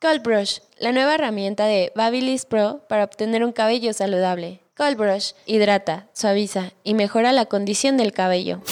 Cold Brush, la nueva herramienta de Babyliss Pro para obtener un cabello saludable. Cold Brush hidrata, suaviza y mejora la condición del cabello.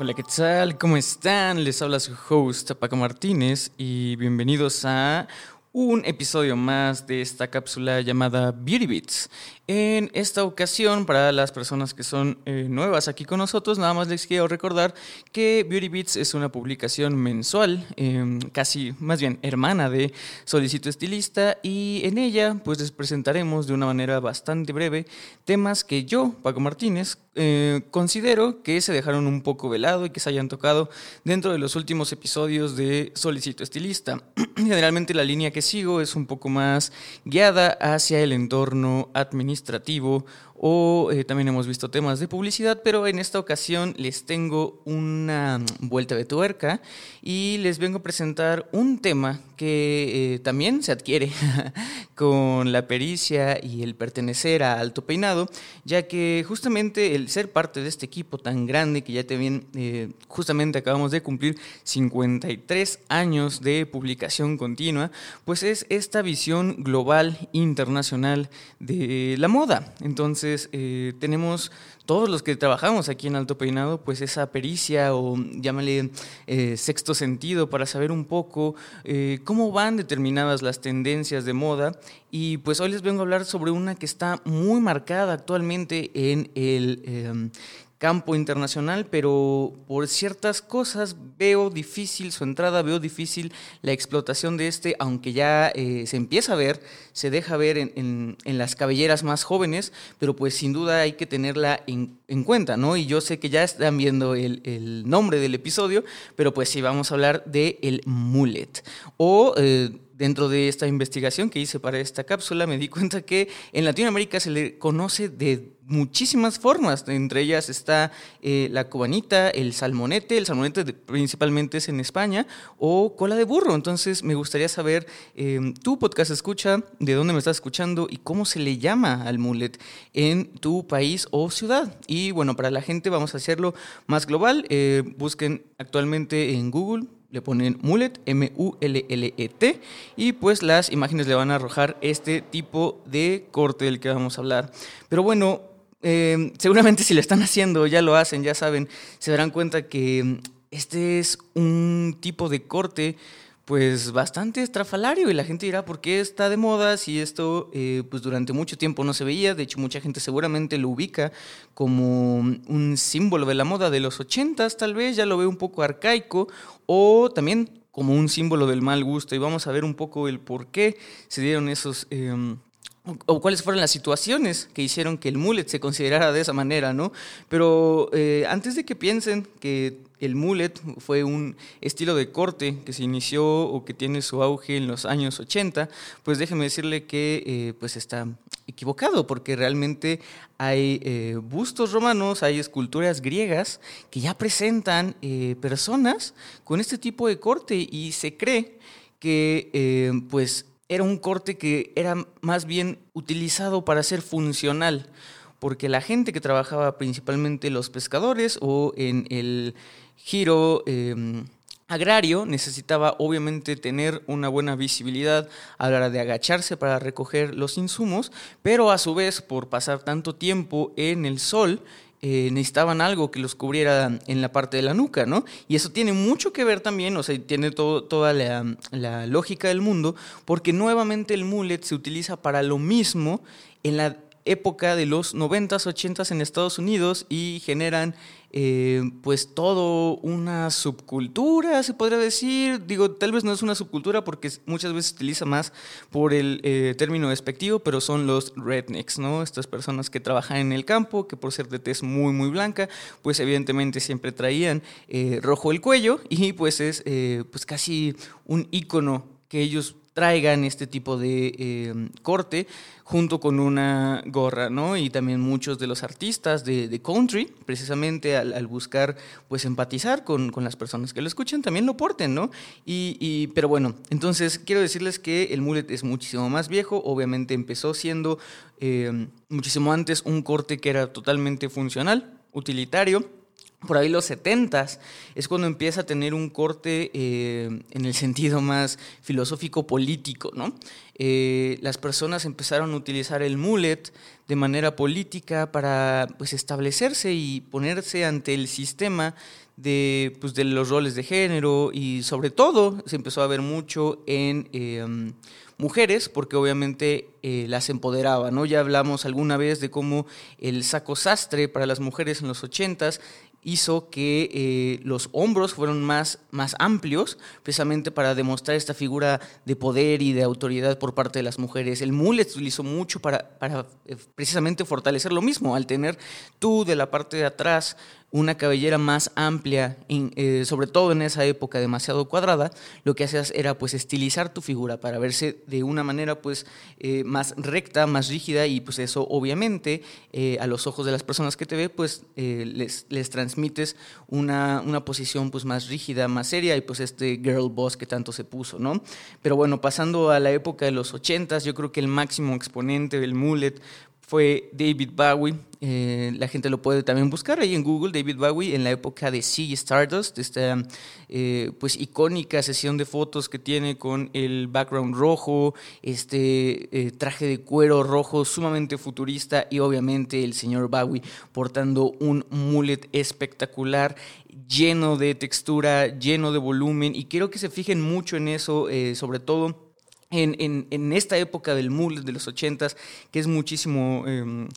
Hola, ¿qué tal? ¿Cómo están? Les habla su host Paco Martínez y bienvenidos a un episodio más de esta cápsula llamada Beauty Beats. En esta ocasión, para las personas que son eh, nuevas aquí con nosotros, nada más les quiero recordar que Beauty Beats es una publicación mensual, em, casi más bien hermana de Solicito Estilista, y en ella pues les presentaremos de una manera bastante breve temas que yo, Paco Martínez, eh, considero que se dejaron un poco velado y que se hayan tocado dentro de los últimos episodios de Solicito Estilista. Generalmente la línea que sigo es un poco más guiada hacia el entorno administrativo administrativo o eh, también hemos visto temas de publicidad, pero en esta ocasión les tengo una vuelta de tuerca y les vengo a presentar un tema que eh, también se adquiere con la pericia y el pertenecer a Alto Peinado, ya que justamente el ser parte de este equipo tan grande que ya te bien, eh, justamente acabamos de cumplir 53 años de publicación continua, pues es esta visión global internacional de la moda. Entonces, eh, tenemos todos los que trabajamos aquí en Alto Peinado, pues esa pericia o llámale eh, sexto sentido para saber un poco eh, cómo van determinadas las tendencias de moda. Y pues hoy les vengo a hablar sobre una que está muy marcada actualmente en el em, campo internacional, pero por ciertas cosas veo difícil su entrada, veo difícil la explotación de este, aunque ya eh, se empieza a ver, se deja ver en, las cabelleras más jóvenes, pero pues sin duda hay que tenerla en, cuenta, ¿no? Y yo sé que ya están viendo el, nombre del episodio, pero pues sí, vamos a hablar de el mullet, o... Eh, dentro de esta investigación que hice para esta cápsula me di cuenta que en Latinoamérica se le conoce de muchísimas formas. Entre ellas está eh, la cubanita, el salmonete, el salmonete principalmente es en España, o cola de burro. Entonces me gustaría saber, em, tu podcast escucha, de dónde me estás escuchando y cómo se le llama al mullet en tu país o ciudad. Y bueno, para la gente vamos a hacerlo más global. Eh, busquen actualmente en Google le ponen mullet, M-U-L-L-E-T, y pues las imágenes le van a arrojar este tipo de corte del que vamos a hablar. Pero bueno, Em, seguramente si lo están haciendo, ya lo hacen, ya saben, se darán cuenta que este es un tipo de corte pues bastante estrafalario y la gente dirá por qué está de moda si esto eh, pues durante mucho tiempo no se veía, de hecho mucha gente seguramente lo ubica como un símbolo de la moda de los ochentas tal vez, ya lo ve un poco arcaico o también como un símbolo del mal gusto. Y vamos a ver un poco el por qué se dieron esos... Em, o cuáles fueron las situaciones que hicieron que el mullet se considerara de esa manera, ¿no? Pero eh, antes de que piensen que el mullet fue un estilo de corte que se inició o que tiene su auge en los años 80, pues déjeme decirle que eh, pues está equivocado, porque realmente hay eh, bustos romanos, hay esculturas griegas que ya presentan personas con este tipo de corte y se cree que pues era un corte que era más bien utilizado para ser funcional, porque la gente que trabajaba principalmente los pescadores o en el giro em, agrario necesitaba obviamente tener una buena visibilidad a la hora de agacharse para recoger los insumos, pero a su vez por pasar tanto tiempo en el sol, eh, necesitaban algo que los cubriera en la parte de la nuca, ¿no? Y eso tiene mucho que ver también, o sea, tiene toda la, la, lógica del mundo, porque nuevamente el mullet se utiliza para lo mismo en la época de los 90s, 80s en Estados Unidos y generan eh, pues todo una subcultura, se podría decir. Digo, tal vez no es una subcultura porque muchas veces se utiliza más por el eh, término despectivo, pero son los rednecks, ¿no? Estas personas que trabajan en el campo, que por ser de tez muy, muy blanca, pues evidentemente siempre traían eh, rojo el cuello y pues es pues casi un icono que ellos traigan este tipo de eh, corte junto con una gorra, ¿no? Y también muchos de los artistas de, country, precisamente al, buscar, pues, empatizar con, las personas que lo escuchan, también lo porten, ¿no? Y, pero bueno, entonces quiero decirles que el mullet es muchísimo más viejo, obviamente empezó siendo eh, muchísimo antes un corte que era totalmente funcional, utilitario, por ahí los 70 es cuando empieza a tener un corte eh, en el sentido más filosófico político, ¿no? Eh, las personas empezaron a utilizar el mullet de manera política para pues, establecerse y ponerse ante el sistema de, pues, de los roles de género y sobre todo se empezó a ver mucho en eh, mujeres porque obviamente las empoderaba, ¿no? Ya hablamos alguna vez de cómo el saco sastre para las mujeres en los 80 hizo que eh, los hombros fueran más, más amplios, precisamente para demostrar esta figura de poder y de autoridad por parte de las mujeres. El mullet se utilizó mucho para, para eh, precisamente fortalecer lo mismo, al tener tú de la parte de atrás una cabellera más amplia, eh, sobre todo en esa época demasiado cuadrada, lo que hacías era pues estilizar tu figura para verse de una manera pues eh, más recta, más rígida y pues eso obviamente eh, a los ojos de las personas que te ve pues les, les transmites una, una, posición pues más rígida, más seria y pues este girl boss que tanto se puso, ¿no? Pero bueno, pasando a la época de los ochentas, yo creo que el máximo exponente del mullet fue David Bowie. Eh, la gente lo puede también buscar ahí en Google, David Bowie, en la época de Sea Stardust, esta eh, pues icónica sesión de fotos que tiene con el background rojo, este eh, traje de cuero rojo sumamente futurista y obviamente el señor Bowie portando un mullet espectacular lleno de textura, lleno de volumen y quiero que se fijen mucho en eso, sobre todo en, en, esta época del mullet de los ochentas, que es muchísimo... Em,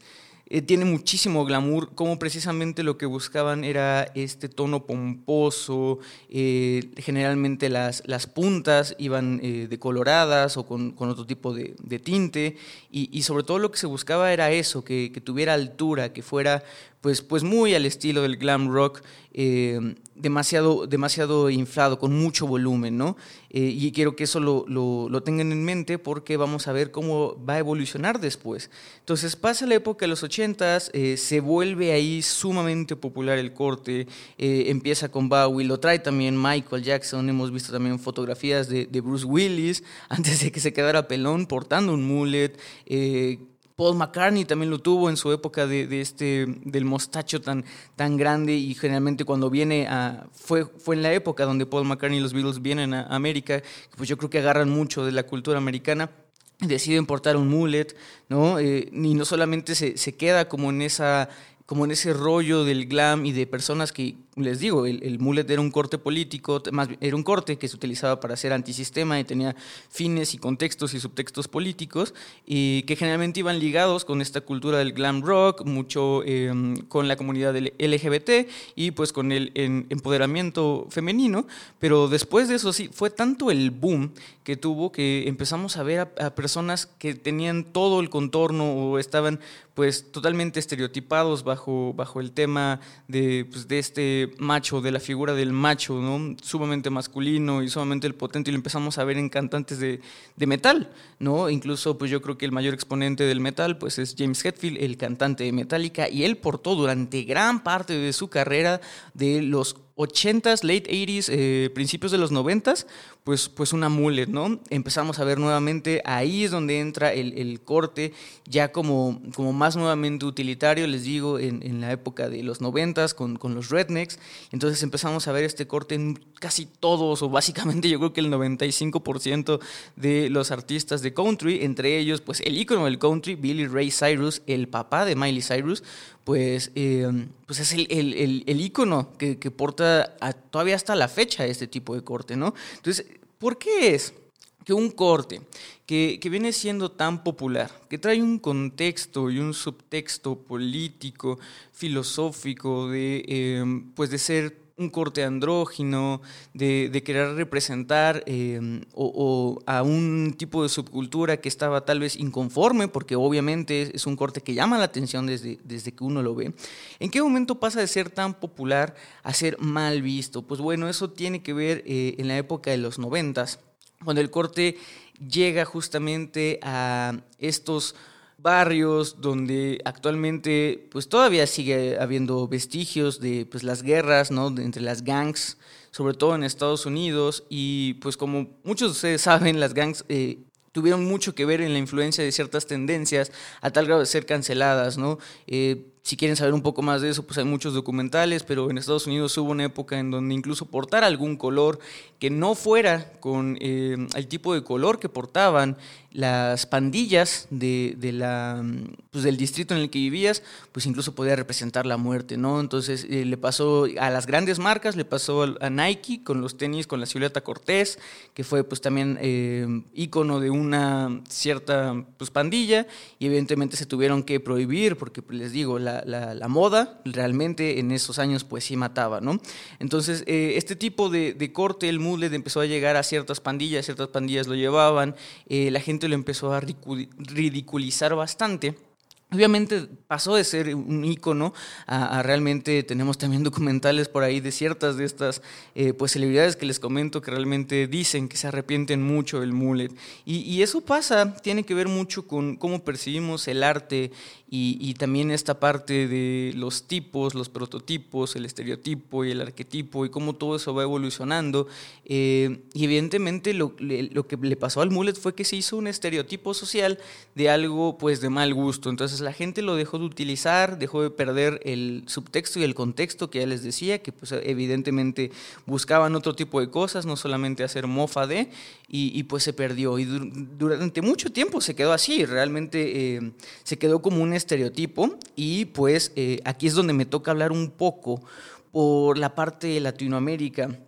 eh, tiene muchísimo glamour, como precisamente lo que buscaban era este tono pomposo, eh, generalmente las, las puntas iban eh, decoloradas o con, con, otro tipo de, tinte, y, sobre todo lo que se buscaba era eso, que tuviera altura, que fuera pues, pues muy al estilo del glam rock, eh, demasiado, demasiado inflado, con mucho volumen, ¿no? Eh, y quiero que eso lo, lo, tengan en mente porque vamos a ver cómo va a evolucionar después. Entonces pasa la época de los 80s, eh, se vuelve ahí sumamente popular el corte, empieza con Bowie, lo trae también Michael Jackson, hemos visto también fotografías de, de Bruce Willis antes de que se quedara pelón portando un mullet Paul McCartney también lo tuvo en su época de, este, del mostacho tan, tan grande y generalmente cuando viene a... Fue, fue en la época donde Paul McCartney y los Beatles vienen a América, pues yo creo que agarran mucho de la cultura americana deciden portar un mullet, ¿no? Eh, y no solamente se, se, queda como en esa como en ese rollo del glam y de personas que les digo, el, el, mullet era un corte político, más era un corte que se utilizaba para hacer antisistema y tenía fines y contextos y subtextos políticos y que generalmente iban ligados con esta cultura del glam rock, mucho em, con la comunidad LGBT y pues con el empoderamiento femenino, pero después de eso sí, fue tanto el boom que tuvo que empezamos a ver a, personas que tenían todo el contorno o estaban pues totalmente estereotipados bajo, bajo el tema de, pues, de este macho, de la figura del macho, ¿no? Sumamente masculino y sumamente el potente, y lo empezamos a ver en cantantes de, de, metal, ¿no? Incluso, pues yo creo que el mayor exponente del metal, pues es James Hetfield, el cantante de Metallica, y él portó durante gran parte de su carrera de los 80s, late 80s, eh, principios de los 90s, pues, pues una mullet, ¿no? Empezamos a ver nuevamente, ahí es donde entra el, el corte, ya como, como más nuevamente utilitario, les digo, en, en la época de los 90s con, con, los rednecks. Entonces empezamos a ver este corte en casi todos, o básicamente yo creo que el 95% de los artistas de country, entre ellos, pues el ícono del country, Billy Ray Cyrus, el papá de Miley Cyrus, pues, eh, pues es el, el, el, que, que porta todavía hasta la fecha este tipo de corte, ¿no? Entonces, ¿por qué es? que un corte que, que, viene siendo tan popular, que trae un contexto y un subtexto político, filosófico, de, eh, pues de ser un corte andrógino, de, querer representar em, o, a un tipo de subcultura que estaba tal vez inconforme, porque obviamente es un corte que llama la atención desde, desde que uno lo ve. ¿En qué momento pasa de ser tan popular a ser mal visto? Pues bueno, eso tiene que ver eh, en la época de los noventas cuando el corte llega justamente a estos barrios donde actualmente pues todavía sigue habiendo vestigios de pues las guerras ¿no? entre las gangs sobre todo en Estados Unidos y pues como muchos de ustedes saben las gangs eh, tuvieron mucho que ver en la influencia de ciertas tendencias a tal grado de ser canceladas, ¿no? Eh, si quieren saber un poco más de eso, pues hay muchos documentales, pero en Estados Unidos hubo una época en donde incluso portar algún color que no fuera con eh, el tipo de color que portaban las pandillas de, la, pues del distrito en el que vivías, pues incluso podía representar la muerte, ¿no? Entonces eh, le pasó a las grandes marcas, le pasó a Nike con los tenis, con la silueta Cortés, que fue pues también eh, ícono de una cierta pues, pandilla, y evidentemente se tuvieron que prohibir, porque pues, les digo, la, la, moda realmente en esos años pues sí mataba, ¿no? Entonces eh, este tipo de, de corte, el mullet, empezó a llegar a ciertas pandillas, ciertas pandillas lo llevaban, la gente lo empezó a ridiculizar bastante. Obviamente pasó de ser un ícono a, realmente tenemos también documentales por ahí de ciertas de estas eh, pues celebridades que les comento que realmente dicen que se arrepienten mucho del mullet. Y, y, eso pasa, tiene que ver mucho con cómo percibimos el arte y, también esta parte de los tipos, los prototipos, el estereotipo y el arquetipo y cómo todo eso va evolucionando. Eh, y evidentemente lo, lo, que le pasó al mullet fue que se hizo un estereotipo social de algo pues de mal gusto. Entonces la gente lo dejó de utilizar, dejó de perder el subtexto y el contexto que ya les decía, que pues evidentemente buscaban otro tipo de cosas, no solamente hacer mofa de, y, pues se perdió. Y durante mucho tiempo se quedó así, realmente eh, se quedó como un estereotipo y pues eh, aquí es donde me toca hablar un poco por la parte de Latinoamérica.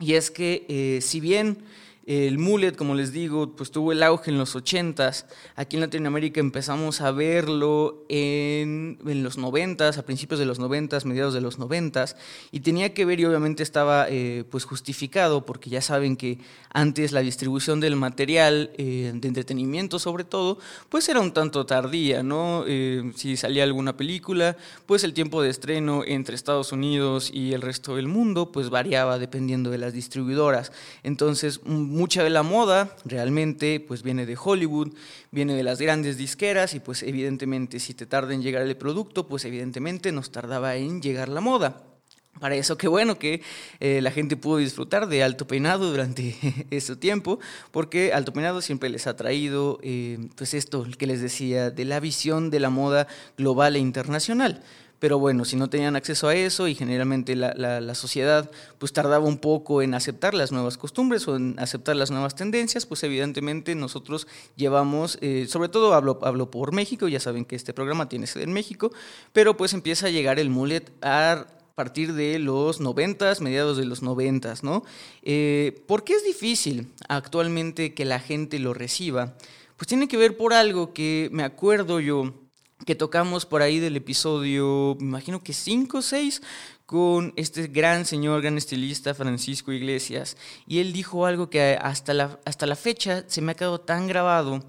Y es que eh, si bien el mullet, como les digo, pues tuvo el auge en los 80s. Aquí en Latinoamérica empezamos a verlo en, los 90s, a principios de los 90s, mediados de los 90s. Y tenía que ver, y obviamente estaba eh, pues justificado, porque ya saben que antes la distribución del material eh, de entretenimiento, sobre todo, pues era un tanto tardía, ¿no? Eh, si salía alguna película, pues el tiempo de estreno entre Estados Unidos y el resto del mundo, pues variaba dependiendo de las distribuidoras. Entonces, mucha de la moda realmente pues viene de Hollywood, viene de las grandes disqueras y pues evidentemente si te tarda en llegar el producto, pues evidentemente nos tardaba en llegar la moda. Para eso, qué bueno que eh, la gente pudo disfrutar de Alto Peinado durante ese tiempo, porque Alto Peinado siempre les ha traído, eh, pues esto que les decía, de la visión de la moda global e internacional. Pero bueno, si no tenían acceso a eso y generalmente la, la, sociedad pues tardaba un poco en aceptar las nuevas costumbres o en aceptar las nuevas tendencias, pues evidentemente nosotros llevamos, eh, sobre todo hablo, hablo por México, ya saben que este programa tiene sede en México, pero pues empieza a llegar el mullet a partir de los noventas, mediados de los noventas, ¿no? Eh, ¿Por qué es difícil actualmente que la gente lo reciba? Pues tiene que ver por algo que me acuerdo yo que tocamos por ahí del episodio, me imagino que 5 o 6, con este gran señor, gran estilista Francisco Iglesias. Y él dijo algo que hasta la, hasta la fecha se me ha quedado tan grabado,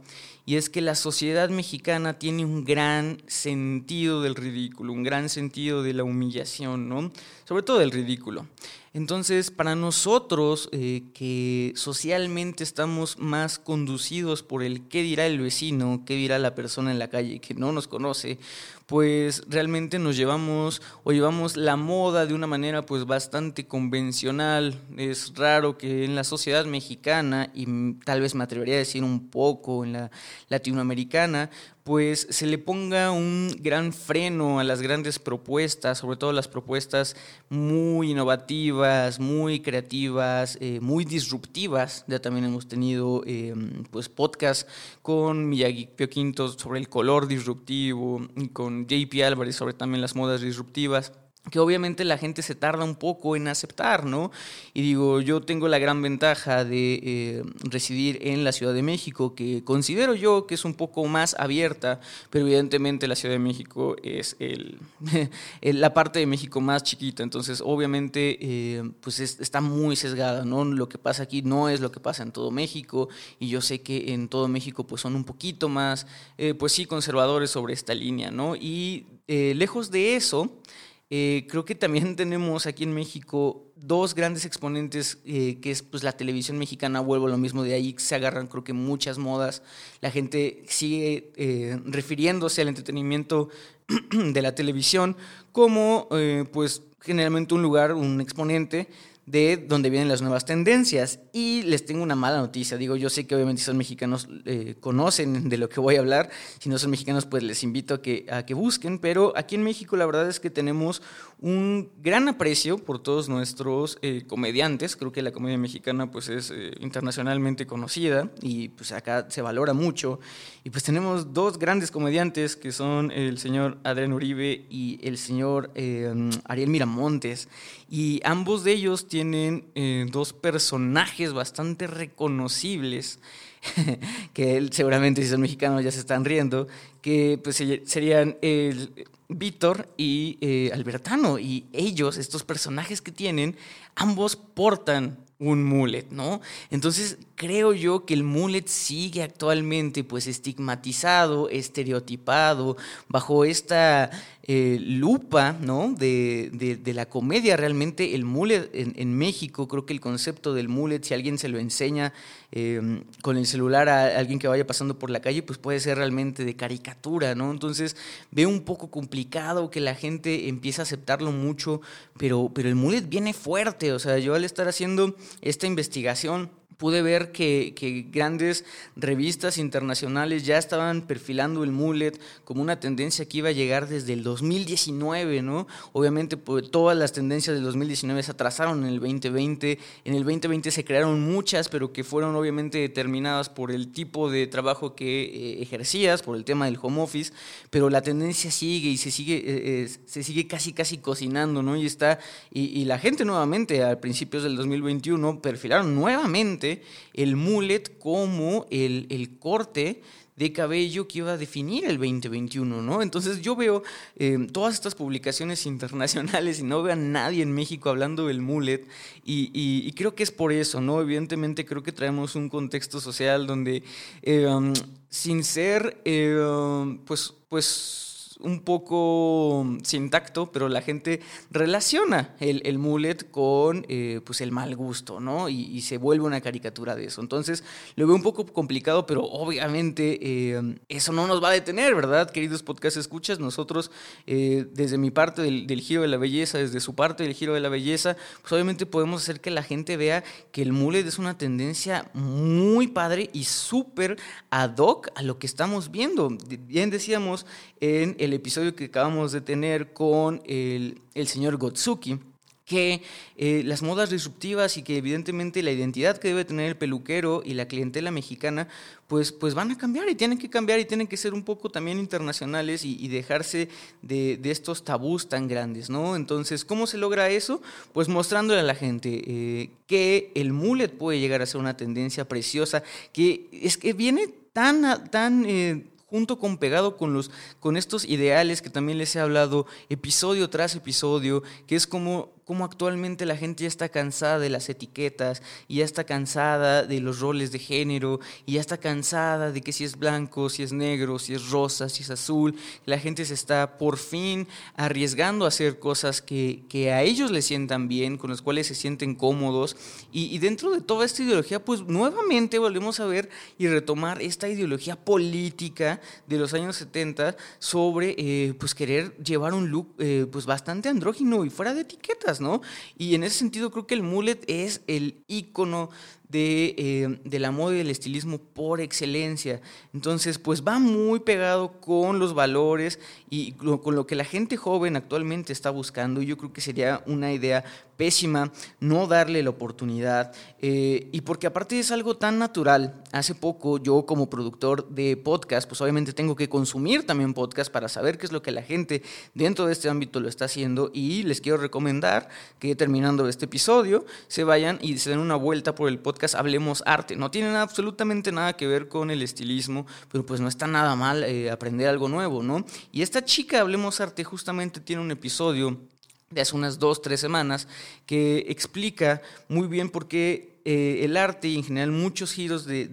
y es que la sociedad mexicana tiene un gran sentido del ridículo, un gran sentido de la humillación, ¿no? Sobre todo del ridículo. Entonces, para nosotros eh, que socialmente estamos más conducidos por el qué dirá el vecino, qué dirá la persona en la calle que no nos conoce, pues realmente nos llevamos o llevamos la moda de una manera pues bastante convencional. Es raro que en la sociedad mexicana y tal vez me atrevería a decir un poco en la latinoamericana, pues se le ponga un gran freno a las grandes propuestas, sobre todo las propuestas muy innovativas, muy creativas, eh, muy disruptivas. Ya también hemos tenido eh, pues podcast con Miyagi Pio Quinto sobre el color disruptivo, y con JP Álvarez sobre también las modas disruptivas que obviamente la gente se tarda un poco en aceptar, ¿no? Y digo, yo tengo la gran ventaja de eh, residir en la Ciudad de México, que considero yo que es un poco más abierta, pero evidentemente la Ciudad de México es el, la parte de México más chiquita, entonces obviamente eh, pues está muy sesgada, ¿no? Lo que pasa aquí no es lo que pasa en todo México, y yo sé que en todo México pues son un poquito más, eh, pues sí, conservadores sobre esta línea, ¿no? Y lejos de eso, eh, creo que también tenemos aquí en México dos grandes exponentes, eh, que es pues la televisión mexicana, vuelvo a lo mismo, de ahí se agarran creo que muchas modas, la gente sigue eh, refiriéndose al entretenimiento de la televisión como pues generalmente un lugar, un exponente de donde vienen las nuevas tendencias. Y les tengo una mala noticia. Digo, yo sé que obviamente son mexicanos eh, conocen de lo que voy a hablar. Si no son mexicanos, pues les invito a que, a que busquen. Pero aquí en México la verdad es que tenemos un gran aprecio por todos nuestros eh, comediantes. Creo que la comedia mexicana pues es eh, internacionalmente conocida y pues acá se valora mucho. Y pues tenemos dos grandes comediantes que son el señor Adrián Uribe y el señor Ariel Miramontes. Y ambos de ellos tienen eh, dos personajes bastante reconocibles, que seguramente si son mexicanos ya se están riendo, que pues serían el Víctor y eh, Albertano. Y ellos, estos personajes que tienen, ambos portan un mullet, ¿no? Entonces creo yo que el mullet sigue actualmente pues estigmatizado, estereotipado, bajo esta eh, lupa, ¿no? De, de, la comedia. Realmente el mullet en, México, creo que el concepto del mullet, si alguien se lo enseña em, con el celular a alguien que vaya pasando por la calle, pues puede ser realmente de caricatura, ¿no? Entonces veo un poco complicado que la gente empiece a aceptarlo mucho, pero, pero el mullet viene fuerte, o sea, yo al estar haciendo esta investigación, pude ver que, grandes revistas internacionales ya estaban perfilando el mullet como una tendencia que iba a llegar desde el 2019, ¿no? Obviamente pues, todas las tendencias del 2019 se atrasaron en el 2020, en el 2020 se crearon muchas, pero que fueron obviamente determinadas por el tipo de trabajo que eh, ejercías, por el tema del home office, pero la tendencia sigue y se sigue, eh, eh, se sigue casi casi cocinando, ¿no? Y está, y, y la gente nuevamente a principios del 2021 perfilaron nuevamente el mullet como el, corte de cabello que iba a definir el 2021, ¿no? Entonces yo veo eh, todas estas publicaciones internacionales y no veo a nadie en México hablando del mullet y, creo que es por eso, ¿no? Evidentemente creo que traemos un contexto social donde eh, um, sin ser, eh, um, pues, un poco sin tacto, pero la gente relaciona el, el mullet con eh, pues el mal gusto, ¿no? Y, se vuelve una caricatura de eso. Entonces, lo veo un poco complicado, pero obviamente eh, eso no nos va a detener, ¿verdad? Queridos podcast escuchas, nosotros eh, desde mi parte del, del, giro de la belleza, desde su parte del giro de la belleza, pues obviamente podemos hacer que la gente vea que el mullet es una tendencia muy padre y súper ad hoc a lo que estamos viendo. Bien decíamos en el episodio que acabamos de tener con el, señor Gotsuki, que eh, las modas disruptivas y que evidentemente la identidad que debe tener el peluquero y la clientela mexicana, pues, pues van a cambiar y tienen que cambiar y tienen que ser un poco también internacionales y, dejarse de, estos tabús tan grandes, ¿no? Entonces, ¿cómo se logra eso? Pues mostrándole a la gente eh, que el mullet puede llegar a ser una tendencia preciosa, que es que viene tan, tan eh, junto con pegado con, los, con estos ideales que también les he hablado episodio tras episodio, que es como cómo actualmente la gente ya está cansada de las etiquetas ya está cansada de los roles de género y ya está cansada de que si es blanco, si es negro, si es rosa, si es azul. La gente se está por fin arriesgando a hacer cosas que, que a ellos les sientan bien, con las cuales se sienten cómodos. Y, dentro de toda esta ideología, pues nuevamente volvemos a ver y retomar esta ideología política de los años 70 sobre eh, pues querer llevar un look eh, pues bastante andrógino y fuera de etiquetas. ¿No? Y en ese sentido creo que el mullet es el icono de, eh, de, la moda y del estilismo por excelencia. Entonces, pues va muy pegado con los valores y con lo que la gente joven actualmente está buscando. Yo creo que sería una idea pésima no darle la oportunidad. Eh, y porque aparte es algo tan natural. Hace poco yo como productor de podcast, pues obviamente tengo que consumir también podcast para saber qué es lo que la gente dentro de este ámbito lo está haciendo. Y les quiero recomendar que terminando este episodio se vayan y se den una vuelta por el podcast Hablemos Arte. No tiene absolutamente nada que ver con el estilismo, pero pues no está nada mal eh, aprender algo nuevo, ¿no? Y esta chica, Hablemos Arte, justamente tiene un episodio de hace unas dos, tres semanas que explica muy bien por qué eh, el arte y en general muchos giros de,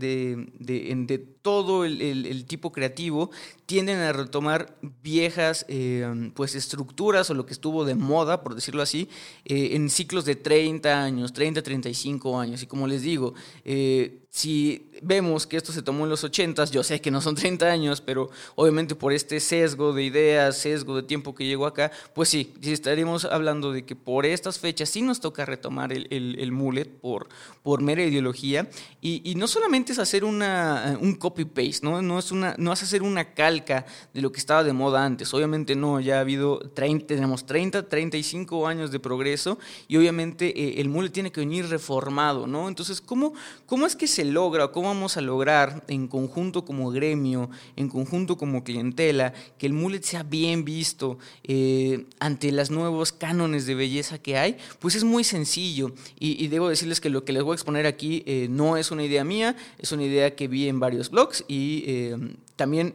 todo el, tipo creativo tienden a retomar viejas eh, pues estructuras o lo que estuvo de moda, por decirlo así, eh, en ciclos de 30 años, 30, 35 años. Y como les digo, si vemos que esto se tomó en los 80, yo sé que no son 30 años, pero obviamente por este sesgo de ideas, sesgo de tiempo que llegó acá, pues sí, estaríamos hablando de que por estas fechas sí nos toca retomar el, el, mullet por, por mera ideología. Y, no solamente es hacer una, un copy-paste, ¿no? No, es una, no es hacer una calca de lo que estaba de moda antes. Obviamente no, ya ha habido 30, tenemos 30, 35 años de progreso y obviamente eh, el mullet tiene que venir reformado, ¿no? Entonces, ¿cómo, cómo es que se logra, cómo vamos a lograr en conjunto como gremio, en conjunto como clientela, que el mullet sea bien visto eh, ante los nuevos cánones de belleza que hay? Pues es muy sencillo y, debo decirles que lo que les voy a exponer aquí eh, no es una idea mía, es una idea que vi en varios blogs y eh, también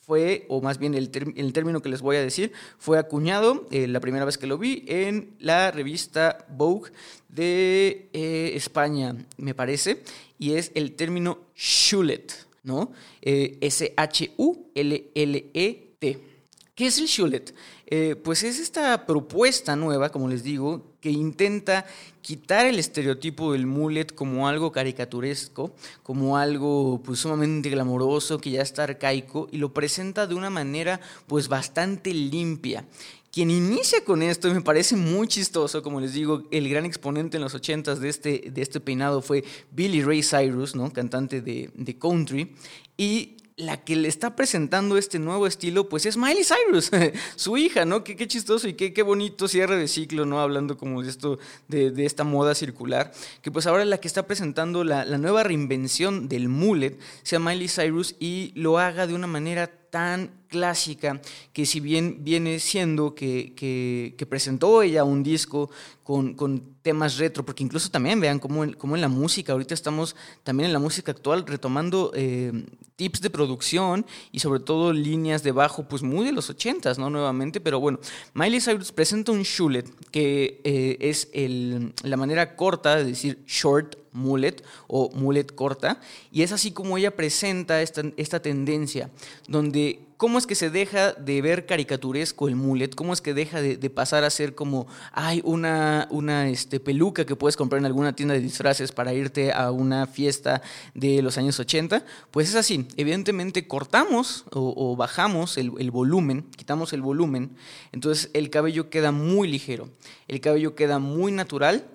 fue, o más bien el, el, término que les voy a decir, fue acuñado la primera vez que lo vi en la revista Vogue de España, me parece, y es el término Shulet, ¿no? Eh, S-H-U-L-L-E-T. ¿Qué es el Shulet? Eh, pues es esta propuesta nueva, como les digo, que intenta quitar el estereotipo del mullet como algo caricaturesco, como algo pues, sumamente glamoroso, que ya está arcaico, y lo presenta de una manera pues bastante limpia. Quien inicia con esto, y me parece muy chistoso, como les digo, el gran exponente en los 80 de este, de este peinado fue Billy Ray Cyrus, ¿no? cantante de, de country, y la que le está presentando este nuevo estilo, pues es Miley Cyrus, su hija, ¿no? Qué, qué chistoso y qué, qué, bonito cierre de ciclo, ¿no? Hablando como de esto, de, de esta moda circular, que pues ahora la que está presentando la, la nueva reinvención del mullet sea Miley Cyrus y lo haga de una manera tan clásica que si bien viene siendo que, que, presentó ella un disco con, con, temas retro, porque incluso también vean cómo en, en, la música, ahorita estamos también en la música actual retomando eh, tips de producción y sobre todo líneas de bajo, pues muy de los ochentas, ¿no? Nuevamente, pero bueno, Miley Cyrus presenta un shulet, que eh, es el, la manera corta de decir short mullet o mullet corta, y es así como ella presenta esta, esta tendencia, donde cómo es que se deja de ver caricaturesco el mullet, cómo es que deja de, pasar a ser como, hay una, una este, peluca que puedes comprar en alguna tienda de disfraces para irte a una fiesta de los años 80, pues es así, evidentemente cortamos o, bajamos el, volumen, quitamos el volumen, entonces el cabello queda muy ligero, el cabello queda muy natural,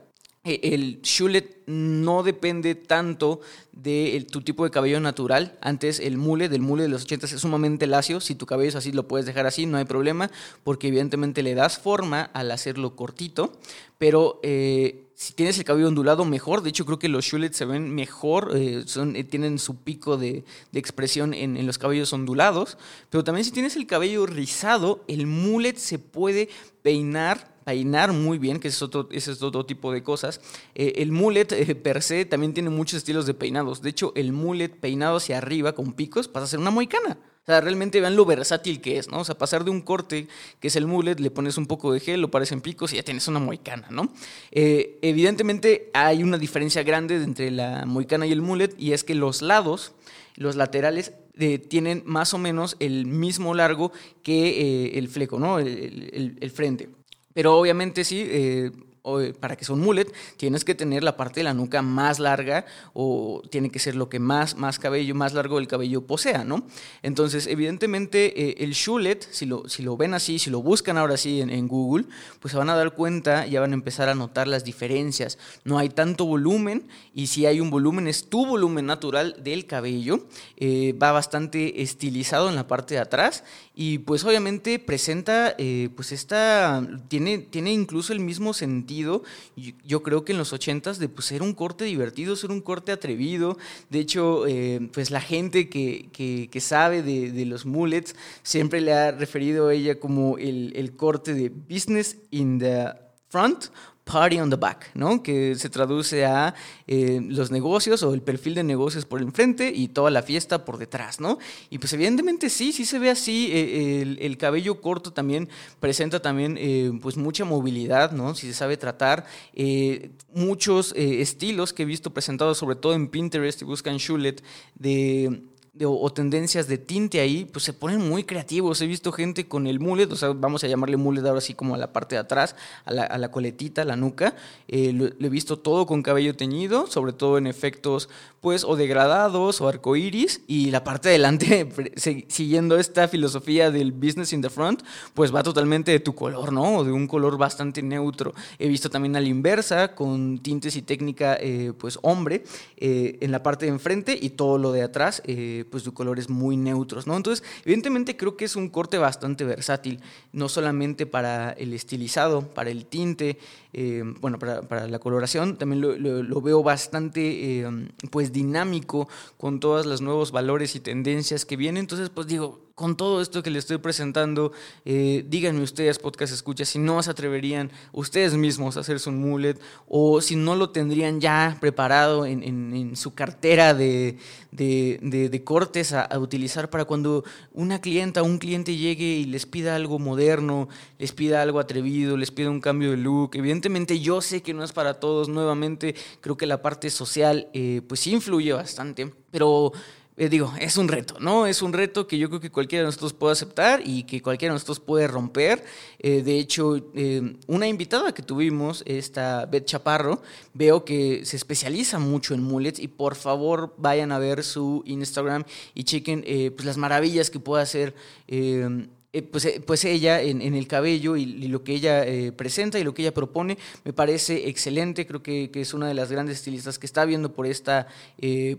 el shulet no depende tanto de tu tipo de cabello natural. Antes el mule del mule de los 80 es sumamente lacio. Si tu cabello es así, lo puedes dejar así, no hay problema, porque evidentemente le das forma al hacerlo cortito. Pero eh, si tienes el cabello ondulado, mejor. De hecho, creo que los shulets se ven mejor, eh, tienen su pico de, expresión en, en, los cabellos ondulados. Pero también si tienes el cabello rizado, el mullet se puede peinar peinar muy bien, que es otro, ese es otro tipo de cosas. Eh, el mullet eh, per se también tiene muchos estilos de peinados. De hecho, el mullet peinado hacia arriba con picos pasa a ser una moicana. O sea, realmente vean lo versátil que es, ¿no? O sea, pasar de un corte, que es el mullet, le pones un poco de gel, lo parecen picos y ya tienes una moicana, ¿no? Eh, evidentemente hay una diferencia grande entre la moicana y el mullet y es que los lados, los laterales, tienen más o menos el mismo largo que el fleco, ¿no? el frente. Pero obviamente sí, eh, para que sea un mullet, tienes que tener la parte de la nuca más larga o tiene que ser lo que más, más cabello, más largo del cabello posea, ¿no? Entonces, evidentemente, eh, el shulet, si lo, si lo ven así, si lo buscan ahora sí en, Google, pues se van a dar cuenta, ya van a empezar a notar las diferencias. No hay tanto volumen y si hay un volumen, es tu volumen natural del cabello. Eh, va bastante estilizado en la parte de atrás y pues obviamente presenta, eh, pues esta, tiene, tiene incluso el mismo sentido yo, creo que en los ochentas de pues, ser un corte divertido, ser un corte atrevido. De hecho, eh, pues la gente que, que, sabe de, de, los mullets siempre le ha referido a ella como el, el corte de business in the front, party on the back, ¿no? Que se traduce a eh, los negocios o el perfil de negocios por el frente y toda la fiesta por detrás, ¿no? Y pues evidentemente sí, sí se ve así. Eh, el, cabello corto también presenta también eh, pues mucha movilidad, ¿no? Si se sabe tratar. muchos estilos que he visto presentados, sobre todo en Pinterest y buscan Shulet, de o, tendencias de tinte ahí, pues se ponen muy creativos. He visto gente con el mullet, o sea, vamos a llamarle mullet ahora así como a la parte de atrás, a la, a la coletita, a la nuca. Eh, lo, he visto todo con cabello teñido, sobre todo en efectos, pues, o degradados o arcoíris. Y la parte de adelante, siguiendo esta filosofía del business in the front, pues va totalmente de tu color, ¿no? O de un color bastante neutro. He visto también a la inversa, con tintes y técnica, eh, pues, hombre, eh, en la parte de enfrente y todo lo de atrás pues de colores muy neutros, ¿no? Entonces, evidentemente creo que es un corte bastante versátil, no solamente para el estilizado, para el tinte, eh, bueno, para, la coloración, también lo, veo bastante, eh, pues dinámico con todos los nuevos valores y tendencias que vienen, entonces, pues digo, con todo esto que les estoy presentando, eh, díganme ustedes, podcast escucha, si no se atreverían ustedes mismos a hacerse un mullet o si no lo tendrían ya preparado en, su cartera de, cortes a, utilizar para cuando una clienta o un cliente llegue y les pida algo moderno, les pida algo atrevido, les pida un cambio de look. Evidentemente yo sé que no es para todos, nuevamente creo que la parte social eh, pues influye bastante, pero eh, digo, es un reto, ¿no? Es un reto que yo creo que cualquiera de nosotros puede aceptar y que cualquiera de nosotros puede romper. Eh, de hecho, eh, una invitada que tuvimos, esta Beth Chaparro, veo que se especializa mucho en mullets y por favor vayan a ver su Instagram y chequen pues las maravillas que puede hacer eh, pues, eh, pues, ella en, el cabello y, lo que ella eh, presenta y lo que ella propone me parece excelente. Creo que, es una de las grandes estilistas que está viendo por esta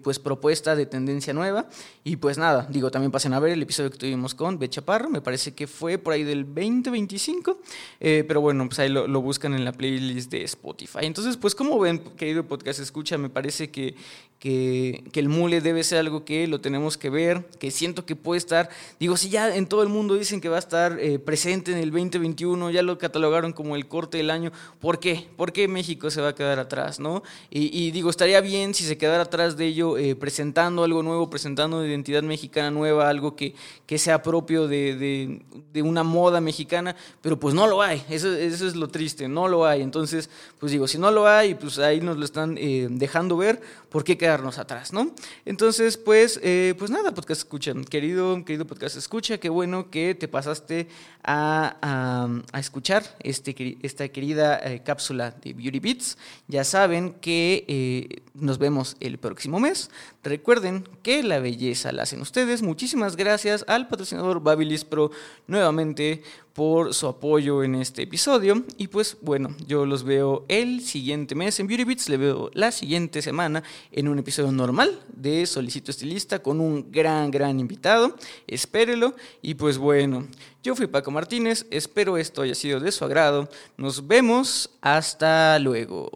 pues propuesta de tendencia nueva. Y pues nada, digo, también pasen a ver el episodio que tuvimos con Beth Chaparro. Me parece que fue por ahí del 2025. pero bueno, pues ahí lo, buscan en la playlist de Spotify. Entonces, pues como ven, querido podcast escucha, me parece que, que, que el mule debe ser algo que lo tenemos que ver, que siento que puede estar, digo, si ya en todo el mundo dicen que va a estar eh, presente en el 2021, ya lo catalogaron como el corte del año. ¿Por qué? ¿Por qué México se va a quedar atrás? ¿no? Y, digo, estaría bien si se quedara atrás de ello eh, presentando algo nuevo, presentando una identidad mexicana nueva, algo que, que sea propio de, de, una moda mexicana, pero pues no lo hay, eso, eso, es lo triste, no lo hay. Entonces, pues digo, si no lo hay, pues ahí nos lo están eh, dejando ver, ¿por qué quedarnos atrás? ¿no? Entonces, pues, pues nada, podcast escucha, querido, querido podcast escucha, qué bueno que te pasaste a, escuchar este, esta querida eh, cápsula de Beauty Beats. Ya saben que eh, nos vemos el próximo mes. Recuerden que la belleza la hacen ustedes. Muchísimas gracias al patrocinador Babilis Pro nuevamente por su apoyo en este episodio. Y pues bueno, yo los veo el siguiente mes en Beauty Beats, le veo la siguiente semana en un episodio normal de Solicito Estilista con un gran, gran invitado. Espérelo. Y pues bueno, yo fui Paco Martínez, espero esto haya sido de su agrado. Nos vemos, hasta luego.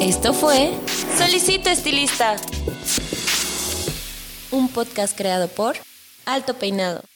Esto fue Solicito Estilista, un podcast creado por Alto Peinado.